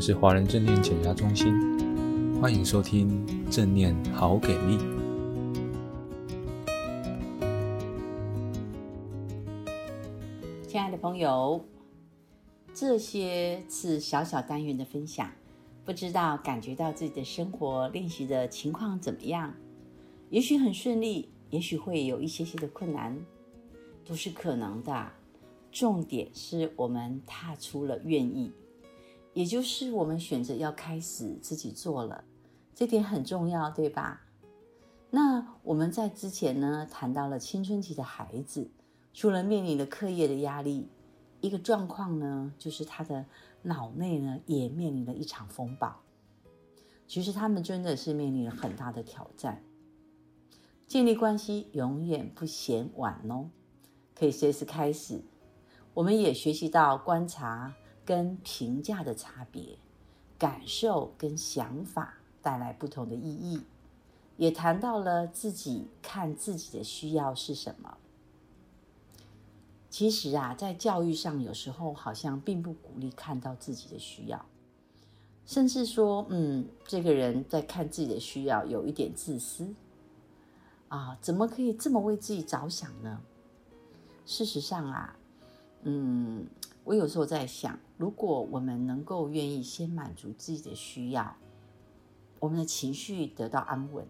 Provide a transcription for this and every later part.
是华人正念减压中心，欢迎收听正念好给力。亲爱的朋友，这些次小小单元的分享，不知道感觉到自己的生活练习的情况怎么样？也许很顺利，也许会有一些些的困难，都是可能的。重点是我们踏出了愿意。也就是我们选择要开始自己做了，这点很重要，对吧？那我们在之前呢，谈到了青春期的孩子，除了面临了课业的压力，一个状况呢，就是他的脑内呢也面临了一场风暴。其实他们真的是面临了很大的挑战。建立关系永远不嫌晚哦，可以随时开始。我们也学习到观察。跟评价的差别，感受跟想法带来不同的意义，也谈到了自己看自己的需要是什么。其实啊，在教育上，有时候好像并不鼓励看到自己的需要，甚至说，嗯，这个人在看自己的需要有一点自私啊，怎么可以这么为自己着想呢？事实上啊，嗯。我有时候在想，如果我们能够愿意先满足自己的需要，我们的情绪得到安稳，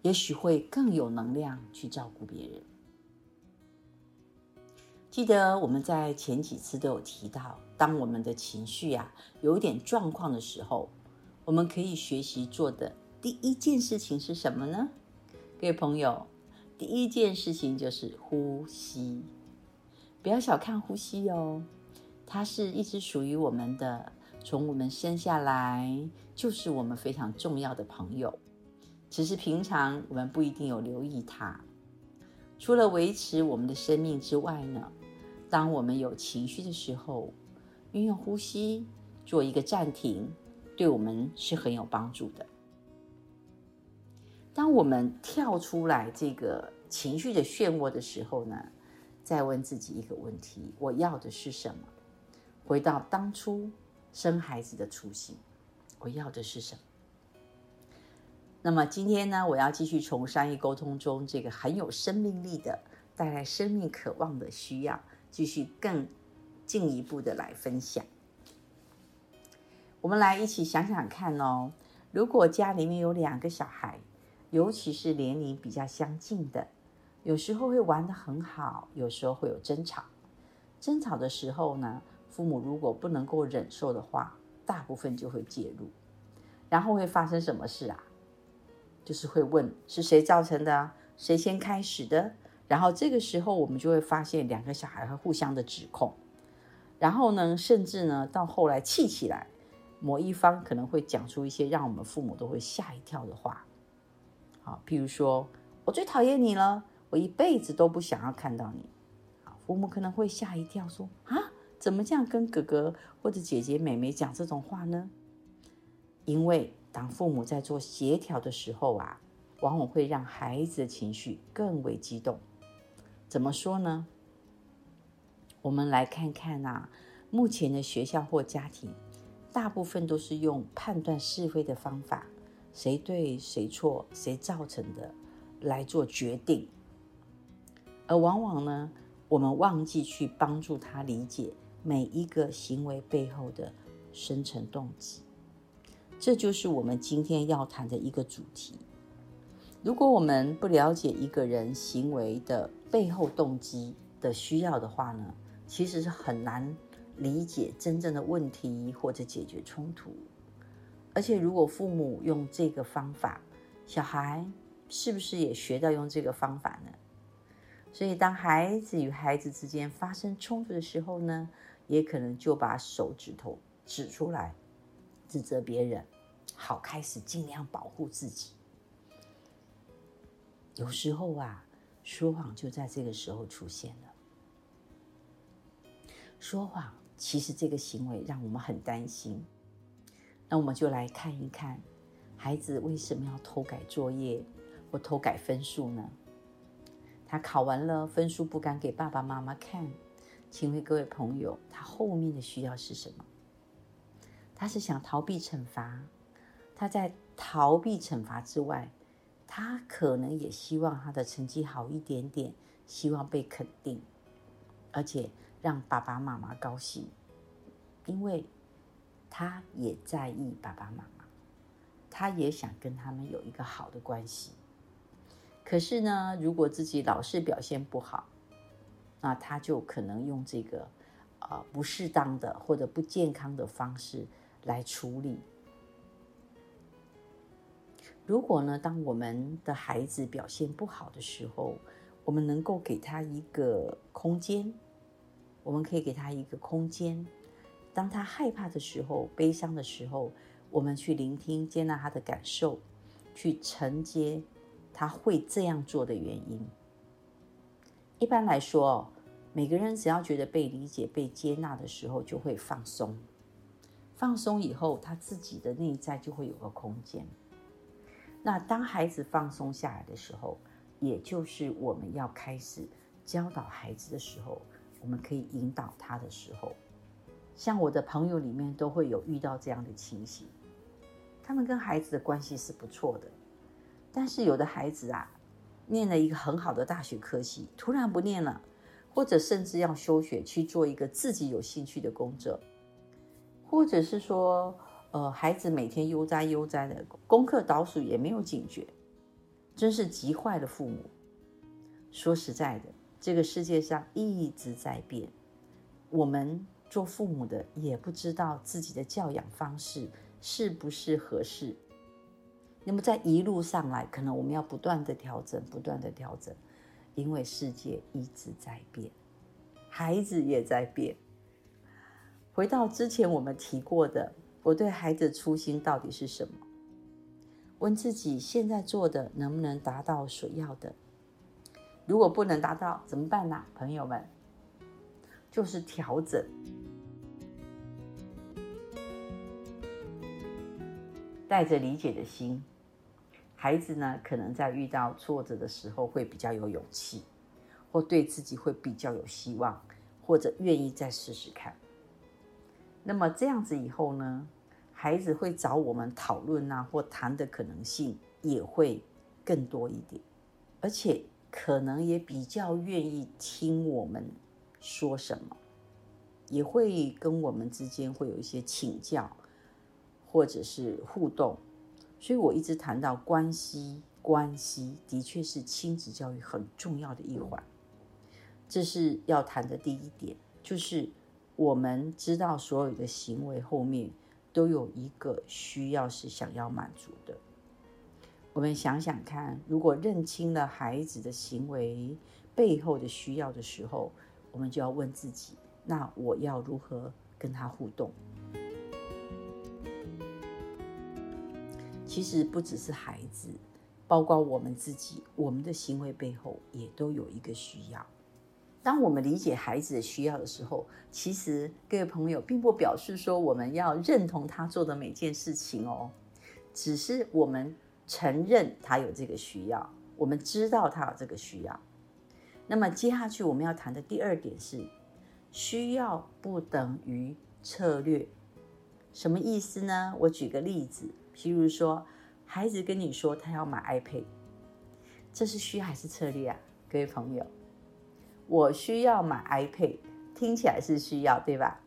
也许会更有能量去照顾别人。记得我们在前几次都有提到，当我们的情绪啊有一点状况的时候，我们可以学习做的第一件事情是什么呢？各位朋友，第一件事情就是呼吸。不要小看呼吸哦，它是一直属于我们的，从我们生下来就是我们非常重要的朋友。只是平常我们不一定有留意它。除了维持我们的生命之外呢，当我们有情绪的时候，运用呼吸做一个暂停，对我们是很有帮助的。当我们跳出来这个情绪的漩涡的时候呢，再问自己一个问题：我要的是什么？回到当初生孩子的初心，我要的是什么？那么今天呢，我要继续从商业沟通中这个很有生命力的、带来生命渴望的需要，继续更进一步的来分享。我们来一起想想看哦，如果家里面有两个小孩，尤其是年龄比较相近的。有时候会玩得很好，有时候会有争吵。争吵的时候呢，父母如果不能够忍受的话，大部分就会介入。然后会发生什么事啊？就是会问是谁造成的，谁先开始的。然后这个时候我们就会发现两个小孩会互相的指控。然后呢，甚至呢，到后来气起来，某一方可能会讲出一些让我们父母都会吓一跳的话。好，譬如说我最讨厌你了。我一辈子都不想要看到你，啊，父母可能会吓一跳，说啊，怎么这样跟哥哥或者姐姐、妹妹讲这种话呢？因为当父母在做协调的时候啊，往往会让孩子的情绪更为激动。怎么说呢？我们来看看啊，目前的学校或家庭，大部分都是用判断是非的方法，谁对谁错，谁造成的，来做决定。而往往呢，我们忘记去帮助他理解每一个行为背后的深层动机。这就是我们今天要谈的一个主题。如果我们不了解一个人行为的背后动机的需要的话呢，其实是很难理解真正的问题或者解决冲突。而且，如果父母用这个方法，小孩是不是也学到用这个方法呢？所以，当孩子与孩子之间发生冲突的时候呢，也可能就把手指头指出来，指责别人，好开始尽量保护自己。有时候啊，说谎就在这个时候出现了。说谎其实这个行为让我们很担心。那我们就来看一看，孩子为什么要偷改作业或偷改分数呢？他考完了，分数不敢给爸爸妈妈看，请问各位朋友，他后面的需要是什么？他是想逃避惩罚，他在逃避惩罚之外，他可能也希望他的成绩好一点点，希望被肯定，而且让爸爸妈妈高兴，因为他也在意爸爸妈妈，他也想跟他们有一个好的关系。可是呢，如果自己老是表现不好，那他就可能用这个啊、呃、不适当的或者不健康的方式来处理。如果呢，当我们的孩子表现不好的时候，我们能够给他一个空间，我们可以给他一个空间。当他害怕的时候、悲伤的时候，我们去聆听、接纳他的感受，去承接他会这样做的原因。一般来说，每个人只要觉得被理解、被接纳的时候，就会放松。放松以后，他自己的内在就会有个空间。那当孩子放松下来的时候，也就是我们要开始教导孩子的时候，我们可以引导他的时候。像我的朋友里面都会有遇到这样的情形，他们跟孩子的关系是不错的，但是有的孩子啊，念了一个很好的大学科系，突然不念了，或者甚至要休学去做一个自己有兴趣的工作。或者是说，呃，孩子每天悠哉悠哉的，功课倒数也没有警觉，真是急坏了父母。说实在的，这个世界上一直在变，我们做父母的也不知道自己的教养方式是不是合适。那么在一路上来，可能我们要不断的调整，不断的调整，因为世界一直在变，孩子也在变。回到之前我们提过的，我对孩子初心到底是什么？问自己现在做的能不能达到所要的？如果不能达到，怎么办呢？朋友们，就是调整，带着理解的心，孩子呢，可能在遇到挫折的时候会比较有勇气，或对自己会比较有希望，或者愿意再试试看。那么这样子以后呢，孩子会找我们讨论啊，或谈的可能性也会更多一点，而且可能也比较愿意听我们说什么，也会跟我们之间会有一些请教，或者是互动。所以我一直谈到关系，关系的确是亲子教育很重要的一环。这是要谈的第一点，就是。我们知道所有的行为后面都有一个需要是想要满足的。我们想想看，如果认清了孩子的行为背后的需要的时候，我们就要问自己：那我要如何跟他互动？其实不只是孩子，包括我们自己，我们的行为背后也都有一个需要。当我们理解孩子的需要的时候，其实各位朋友并不表示说我们要认同他做的每件事情哦，只是我们承认他有这个需要，我们知道他有这个需要。那么接下去我们要谈的第二点是，需要不等于策略。什么意思呢？我举个例子，譬如说，孩子跟你说他要买 iPad，这是需要还是策略啊？各位朋友。我需要买 iPad，听起来是需要，对吧？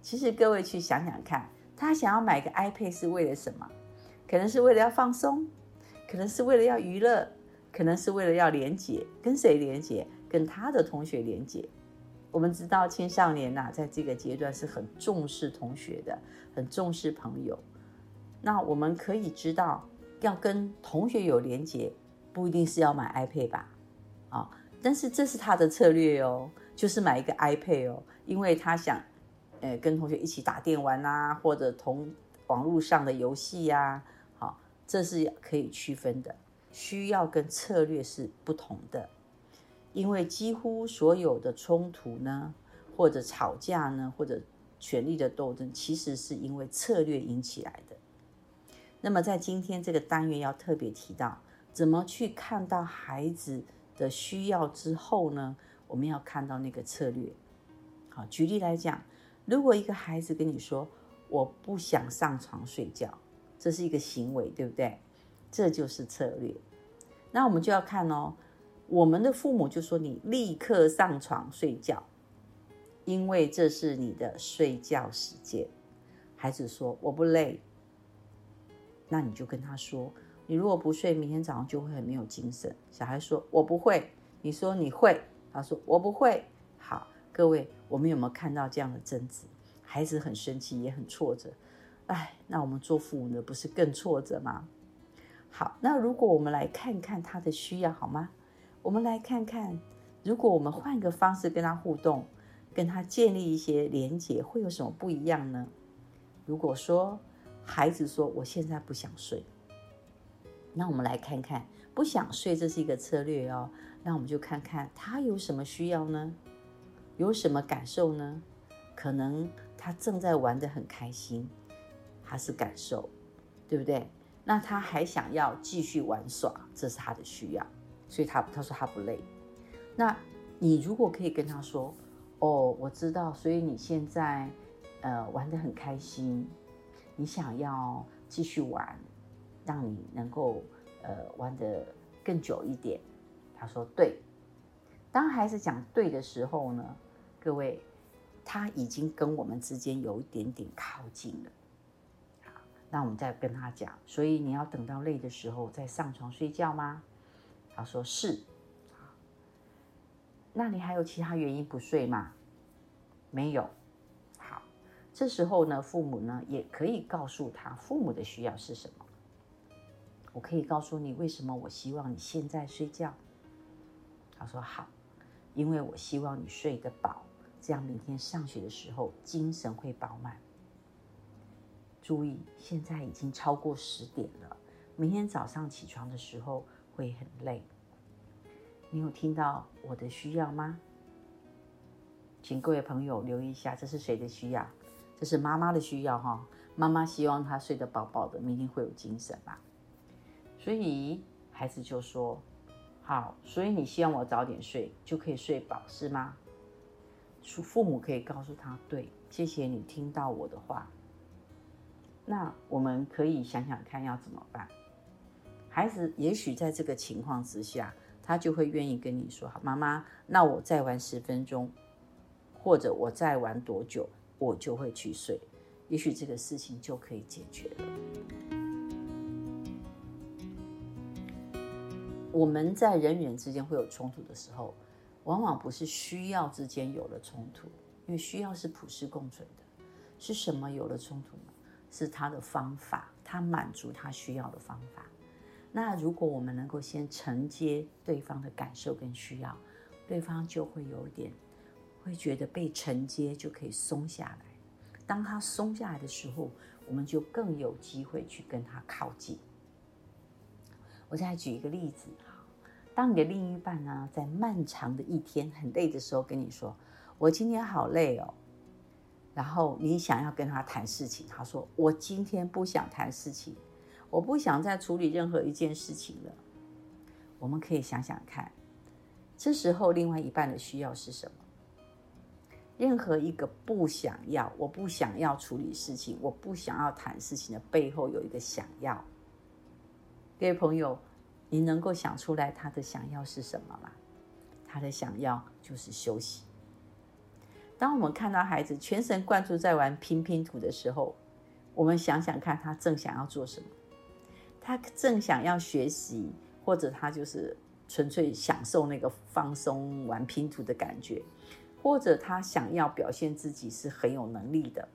其实各位去想想看，他想要买个 iPad 是为了什么？可能是为了要放松，可能是为了要娱乐，可能是为了要连接，跟谁连接？跟他的同学连接。我们知道青少年呐、在这个阶段是很重视同学的，很重视朋友。那我们可以知道，要跟同学有连接，不一定是要买 iPad 吧？啊、但是这是他的策略哦，就是买一个 iPad 哦，因为他想，呃，跟同学一起打电玩啊，或者同网络上的游戏呀，好，这是可以区分的。需要跟策略是不同的，因为几乎所有的冲突呢，或者吵架呢，或者权力的斗争，其实是因为策略引起来的。那么在今天这个单元要特别提到，怎么去看到孩子的需要之后呢，我们要看到那个策略。好，举例来讲，如果一个孩子跟你说：“我不想上床睡觉，这是一个行为，对不对？这就是策略。那我们就要看哦，我们的父母就说你立刻上床睡觉，因为这是你的睡觉时间。孩子说我不累，那你就跟他说，你如果不睡，明天早上就会很没有精神。小孩说我不会，你说你会，他说我不会。好，各位，我们有没有看到这样的争执？孩子很生气，也很挫折。哎，那我们做父母的不是更挫折吗？好，那如果我们来看看他的需要，好吗？我们来看看，如果我们换个方式跟他互动，跟他建立一些连结，会有什么不一样呢？如果说孩子说我现在不想睡，那我们来看看不想睡，这是一个策略哦。那我们就看看他有什么需要呢？有什么感受呢？可能他正在玩得很开心，他是感受，对不对？那他还想要继续玩耍，这是他的需要，所以他他说他不累。那你如果可以跟他说，哦，我知道，所以你现在呃玩得很开心，你想要继续玩，让你能够呃玩得更久一点。他说对。当孩子讲对的时候呢，各位，他已经跟我们之间有一点点靠近了。那我们再跟他讲，所以你要等到累的时候再上床睡觉吗？他说是。那你还有其他原因不睡吗？没有。这时候呢，父母呢也可以告诉他父母的需要是什么。我可以告诉你为什么我希望你现在睡觉。他说好，因为我希望你睡得饱，这样明天上学的时候精神会饱满。注意，现在已经超过十点了。明天早上起床的时候会很累。你有听到我的需要吗？请各位朋友留意一下，这是谁的需要？这是妈妈的需要哈。妈妈希望他睡得饱饱的，明天会有精神嘛。所以孩子就说：“好，所以你希望我早点睡，就可以睡饱，是吗？”父母可以告诉他：“对，谢谢你听到我的话。”那我们可以想想看要怎么办。孩子也许在这个情况之下，他就会愿意跟你说：“好，妈妈，那我再玩十分钟，或者我再玩多久，我就会去睡。也许这个事情就可以解决了。”我们在人与人之间会有冲突的时候，往往不是需要之间有了冲突，因为需要是普世共存的。是什么有了冲突呢？是他的方法，他满足他需要的方法。那如果我们能够先承接对方的感受跟需要，对方就会有点会觉得被承接，就可以松下来。当他松下来的时候，我们就更有机会去跟他靠近。我再举一个例子哈，当你的另一半呢，在漫长的一天很累的时候跟你说：“我今天好累哦。”然后你想要跟他谈事情，他说：“我今天不想谈事情，我不想再处理任何一件事情了。”我们可以想想看，这时候另外一半的需要是什么？任何一个不想要，我不想要处理事情，我不想要谈事情的背后有一个想要。各位朋友，你能够想出来他的想要是什么吗？他的想要就是休息。当我们看到孩子全神贯注在玩拼拼图的时候，我们想想看，他正想要做什么？他正想要学习，或者他就是纯粹享受那个放松玩拼图的感觉，或者他想要表现自己是很有能力的。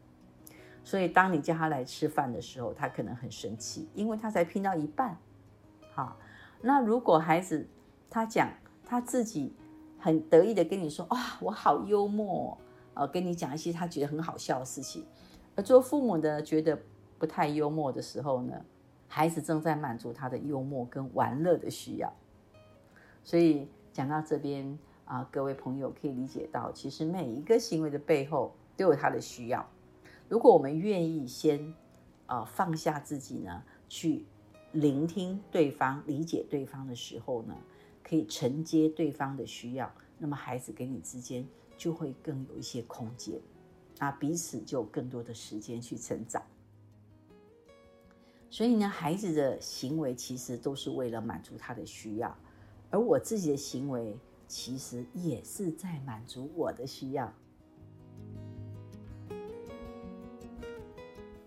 所以，当你叫他来吃饭的时候，他可能很生气，因为他才拼到一半。好，那如果孩子他讲他自己很得意的跟你说：“哇，我好幽默。”呃，跟你讲一些他觉得很好笑的事情，而做父母的觉得不太幽默的时候呢，孩子正在满足他的幽默跟玩乐的需要。所以讲到这边啊，各位朋友可以理解到，其实每一个行为的背后都有他的需要。如果我们愿意先啊，放下自己呢，去聆听对方、理解对方的时候呢，可以承接对方的需要，那么孩子跟你之间。就会更有一些空间，那彼此就有更多的时间去成长。所以呢，孩子的行为其实都是为了满足他的需要，而我自己的行为其实也是在满足我的需要。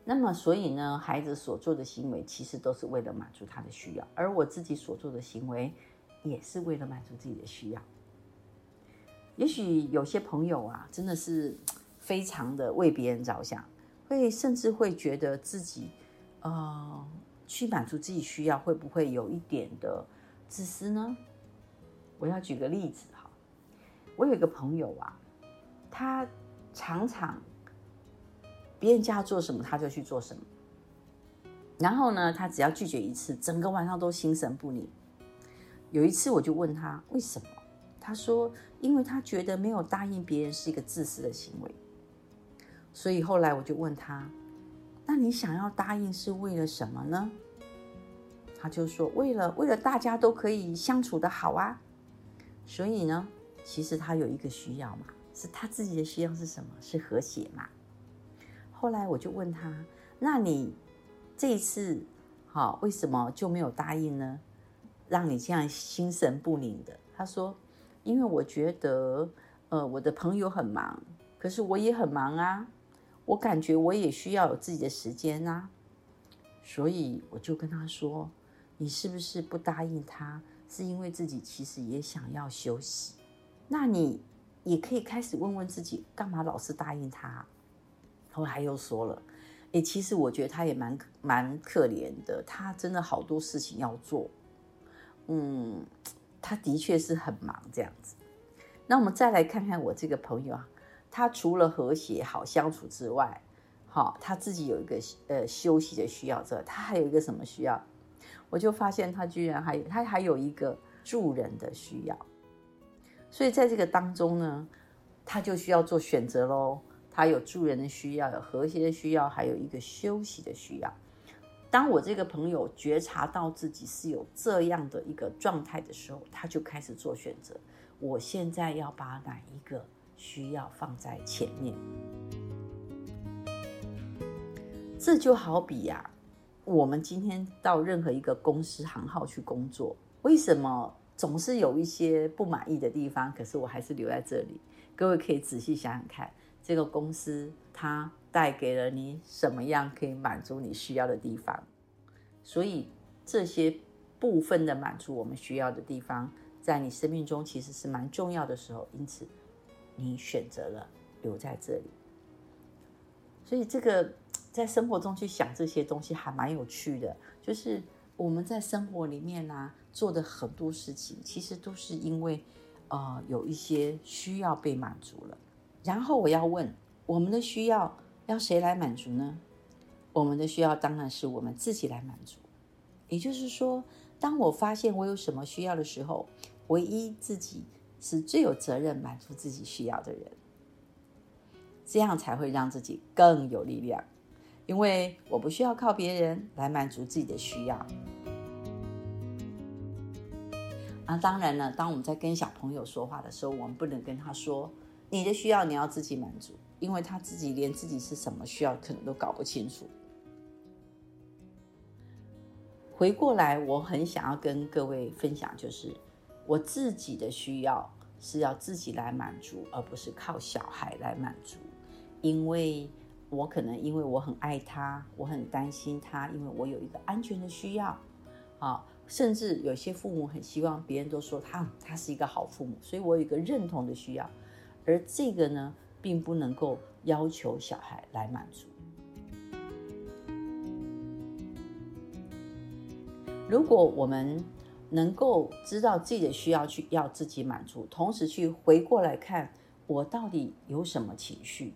那么，所以呢，孩子所做的行为其实都是为了满足他的需要，而我自己所做的行为也是为了满足自己的需要。也许有些朋友啊，真的是非常的为别人着想，会甚至会觉得自己。呃，去满足自己需要，会不会有一点的自私呢？我要举个例子哈，我有一个朋友啊，他常常别人家做什么，他就去做什么。然后呢，他只要拒绝一次，整个晚上都心神不宁。有一次我就问他为什么，他说因为他觉得没有答应别人是一个自私的行为。所以后来我就问他。那你想要答应是为了什么呢？他就说为了为了大家都可以相处的好啊。所以呢，其实他有一个需要嘛，是他自己的需要是什么？是和谐嘛。后来我就问他，那你这一次好，为什么就没有答应呢？让你这样心神不宁的？他说，因为我觉得呃我的朋友很忙，可是我也很忙啊。我感觉我也需要有自己的时间啊，所以我就跟他说：“你是不是不答应他，是因为自己其实也想要休息？那你也可以开始问问自己，干嘛老是答应他？”后来又说了：“诶，其实我觉得他也蛮蛮可怜的，他真的好多事情要做，嗯，他的确是很忙这样子。”那我们再来看看我这个朋友啊。他除了和谐好相处之外，好，他自己有一个呃休息的需要之外，他还有一个什么需要？我就发现他居然还他还有一个助人的需要。所以在这个当中呢，他就需要做选择喽。他有助人的需要，有和谐的需要，还有一个休息的需要。当我这个朋友觉察到自己是有这样的一个状态的时候，他就开始做选择。我现在要把哪一个？需要放在前面，这就好比呀、我们今天到任何一个公司行号去工作，为什么总是有一些不满意的地方？可是我还是留在这里。各位可以仔细想想看，这个公司它带给了你什么样可以满足你需要的地方？所以这些部分的满足我们需要的地方，在你生命中其实是蛮重要的时候，因此。你选择了留在这里，所以这个在生活中去想这些东西还蛮有趣的。就是我们在生活里面呢、啊、做的很多事情，其实都是因为呃有一些需要被满足了。然后我要问，我们的需要要谁来满足呢？我们的需要当然是我们自己来满足。也就是说，当我发现我有什么需要的时候，唯一自己。是最有责任满足自己需要的人，这样才会让自己更有力量。因为我不需要靠别人来满足自己的需要。啊，当然了，当我们在跟小朋友说话的时候，我们不能跟他说你的需要你要自己满足，因为他自己连自己是什么需要可能都搞不清楚。回过来，我很想要跟各位分享，就是。我自己的需要是要自己来满足，而不是靠小孩来满足。因为我可能因为我很爱他，我很担心他，因为我有一个安全的需要啊。甚至有些父母很希望别人都说他他是一个好父母，所以我有一个认同的需要。而这个呢，并不能够要求小孩来满足。如果我们能够知道自己的需要，去要自己满足，同时去回过来看我到底有什么情绪。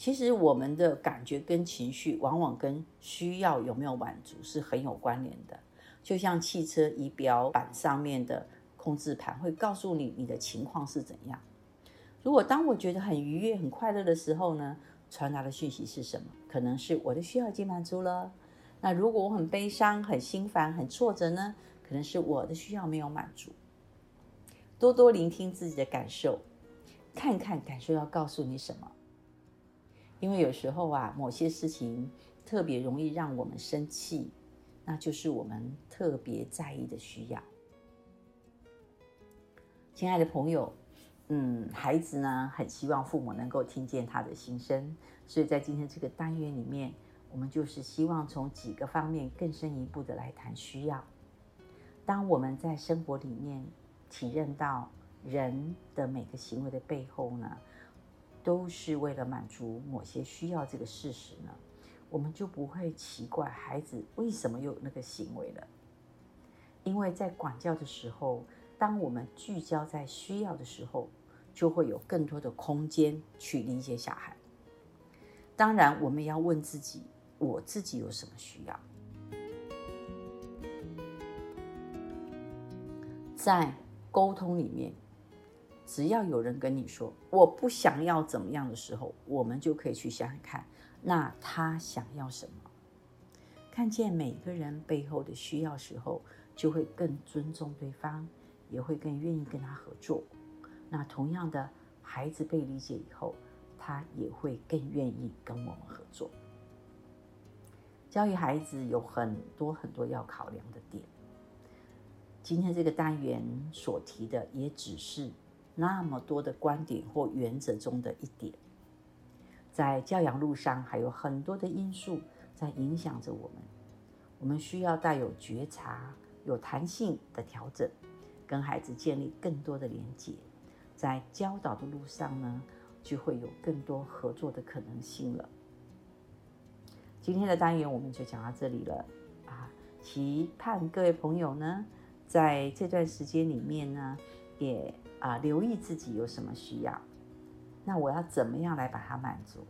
其实我们的感觉跟情绪，往往跟需要有没有满足是很有关联的。就像汽车仪表板上面的控制盘会告诉你你的情况是怎样。如果当我觉得很愉悦、很快乐的时候呢，传达的讯息是什么？可能是我的需要已经满足了。那如果我很悲伤、很心烦、很挫折呢？可能是我的需要没有满足，多多聆听自己的感受，看看感受要告诉你什么。因为有时候啊，某些事情特别容易让我们生气，那就是我们特别在意的需要。亲爱的朋友，嗯，孩子呢，很希望父母能够听见他的心声，所以在今天这个单元里面，我们就是希望从几个方面更深一步的来谈需要。当我们在生活里面体认到人的每个行为的背后呢，都是为了满足某些需要这个事实呢，我们就不会奇怪孩子为什么有那个行为了。因为在管教的时候，当我们聚焦在需要的时候，就会有更多的空间去理解小孩。当然，我们要问自己：我自己有什么需要？在沟通里面。只要有人跟你说我不想要怎么样的时候，我们就可以去想想看，那他想要什么？看见每个人背后的需要时候，就会更尊重对方，也会更愿意跟他合作。那同样的，孩子被理解以后，他也会更愿意跟我们合作。教育孩子有很多很多要考量的点。今天这个单元所提的也只是。那么多的观点或原则中的一点，在教养路上还有很多的因素在影响着我们。我们需要带有觉察、有弹性的调整，跟孩子建立更多的连接。在教导的路上呢，就会有更多合作的可能性了。今天的单元我们就讲到这里了啊！期盼各位朋友呢，在这段时间里面呢，也。啊，留意自己有什么需要，那我要怎么样来把它满足？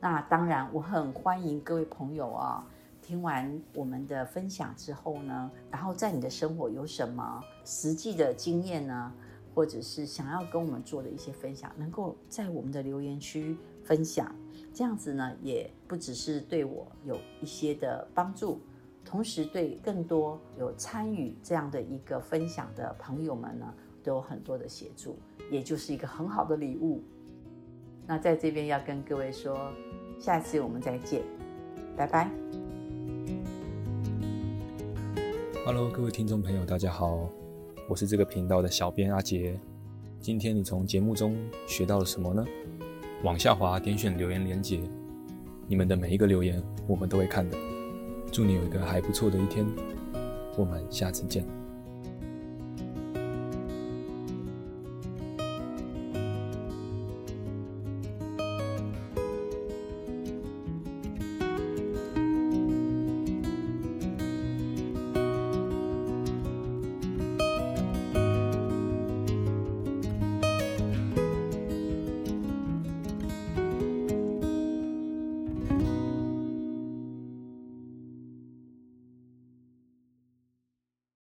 那当然，我很欢迎各位朋友啊，听完我们的分享之后呢，然后在你的生活有什么实际的经验呢，或者是想要跟我们做的一些分享，能够在我们的留言区分享，这样子呢，也不只是对我有一些的帮助，同时对更多有参与这样的一个分享的朋友们呢。都有很多的协助，也就是一个很好的礼物。那在这边要跟各位说，下次我们再见，拜拜。Hello，各位听众朋友，大家好，我是这个频道的小编阿杰。今天你从节目中学到了什么呢？往下滑，点选留言连结，你们的每一个留言我们都会看的。祝你有一个还不错的一天，我们下次见。